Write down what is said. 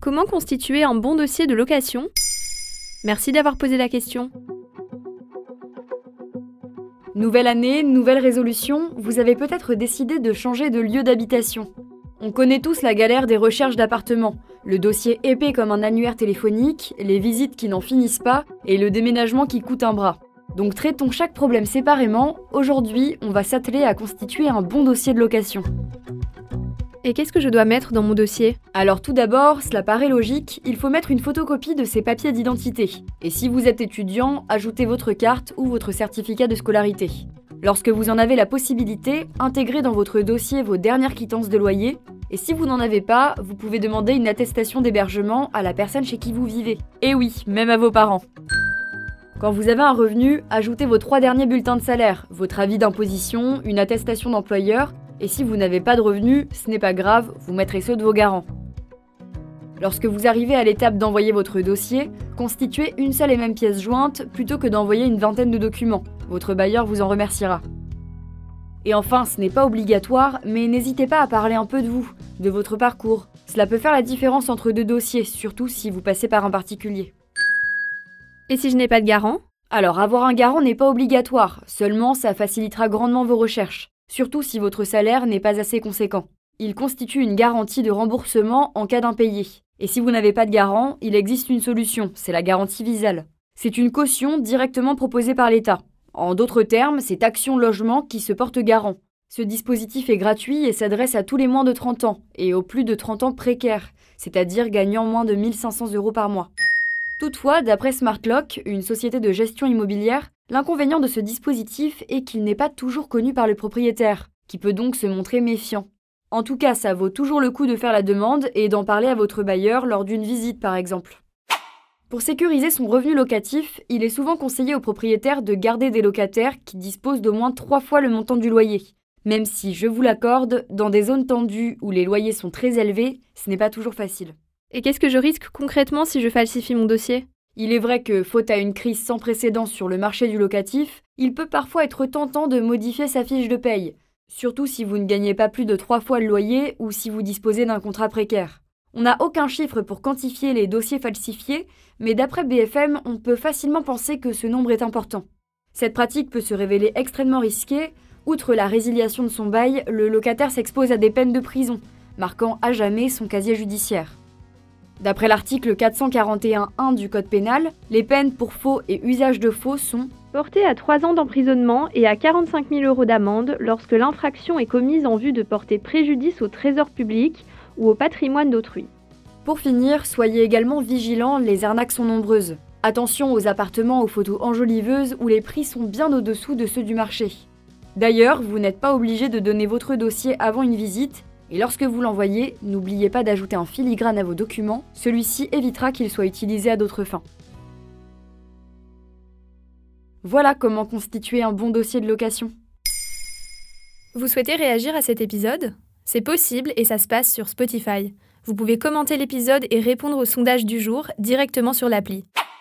Comment constituer un bon dossier de location? Merci d'avoir posé la question. Nouvelle année, nouvelle résolution, vous avez peut-être décidé de changer de lieu d'habitation. On connaît tous la galère des recherches d'appartements, le dossier épais comme un annuaire téléphonique, les visites qui n'en finissent pas et le déménagement qui coûte un bras. Donc traitons chaque problème séparément. Aujourd'hui, on va s'atteler à constituer un bon dossier de location. Et qu'est-ce que je dois mettre dans mon dossier? Alors tout d'abord, cela paraît logique, il faut mettre une photocopie de ses papiers d'identité. Et si vous êtes étudiant, ajoutez votre carte ou votre certificat de scolarité. Lorsque vous en avez la possibilité, intégrez dans votre dossier vos dernières quittances de loyer. Et si vous n'en avez pas, vous pouvez demander une attestation d'hébergement à la personne chez qui vous vivez. Et oui, même à vos parents. Quand vous avez un revenu, ajoutez vos trois derniers bulletins de salaire, votre avis d'imposition, une attestation d'employeur, et si vous n'avez pas de revenus, ce n'est pas grave, vous mettrez ceux de vos garants. Lorsque vous arrivez à l'étape d'envoyer votre dossier, constituez une seule et même pièce jointe plutôt que d'envoyer une vingtaine de documents. Votre bailleur vous en remerciera. Et enfin, ce n'est pas obligatoire, mais n'hésitez pas à parler un peu de vous, de votre parcours. Cela peut faire la différence entre deux dossiers, surtout si vous passez par un particulier. Et si je n'ai pas de garant? Alors, avoir un garant n'est pas obligatoire, seulement ça facilitera grandement vos recherches, surtout si votre salaire n'est pas assez conséquent. Il constitue une garantie de remboursement en cas d'impayé. Et si vous n'avez pas de garant, il existe une solution, c'est la garantie visale. C'est une caution directement proposée par l'État. En d'autres termes, c'est Action Logement qui se porte garant. Ce dispositif est gratuit et s'adresse à tous les moins de 30 ans et aux plus de 30 ans précaires, c'est-à-dire gagnant moins de 1500 euros par mois. Toutefois, d'après SmartLock, une société de gestion immobilière, l'inconvénient de ce dispositif est qu'il n'est pas toujours connu par le propriétaire, qui peut donc se montrer méfiant. En tout cas, ça vaut toujours le coup de faire la demande et d'en parler à votre bailleur lors d'une visite par exemple. Pour sécuriser son revenu locatif, il est souvent conseillé aux propriétaires de garder des locataires qui disposent d'au moins trois fois le montant du loyer. Même si, je vous l'accorde, dans des zones tendues où les loyers sont très élevés, ce n'est pas toujours facile. Et qu'est-ce que je risque concrètement si je falsifie mon dossier? Il est vrai que, faute à une crise sans précédent sur le marché du locatif, il peut parfois être tentant de modifier sa fiche de paye, surtout si vous ne gagnez pas plus de trois fois le loyer ou si vous disposez d'un contrat précaire. On n'a aucun chiffre pour quantifier les dossiers falsifiés, mais d'après BFM, on peut facilement penser que ce nombre est important. Cette pratique peut se révéler extrêmement risquée. Outre la résiliation de son bail, le locataire s'expose à des peines de prison, marquant à jamais son casier judiciaire. D'après l'article 441.1 du Code pénal, les peines pour faux et usage de faux sont portées à 3 ans d'emprisonnement et à 45 000 euros d'amende lorsque l'infraction est commise en vue de porter préjudice au trésor public ou au patrimoine d'autrui. Pour finir, soyez également vigilants, les arnaques sont nombreuses. Attention aux appartements aux photos enjoliveuses où les prix sont bien au-dessous de ceux du marché. D'ailleurs, vous n'êtes pas obligé de donner votre dossier avant une visite, et lorsque vous l'envoyez, n'oubliez pas d'ajouter un filigrane à vos documents, celui-ci évitera qu'il soit utilisé à d'autres fins. Voilà comment constituer un bon dossier de location. Vous souhaitez réagir à cet épisode? C'est possible et ça se passe sur Spotify. Vous pouvez commenter l'épisode et répondre au sondage du jour directement sur l'appli.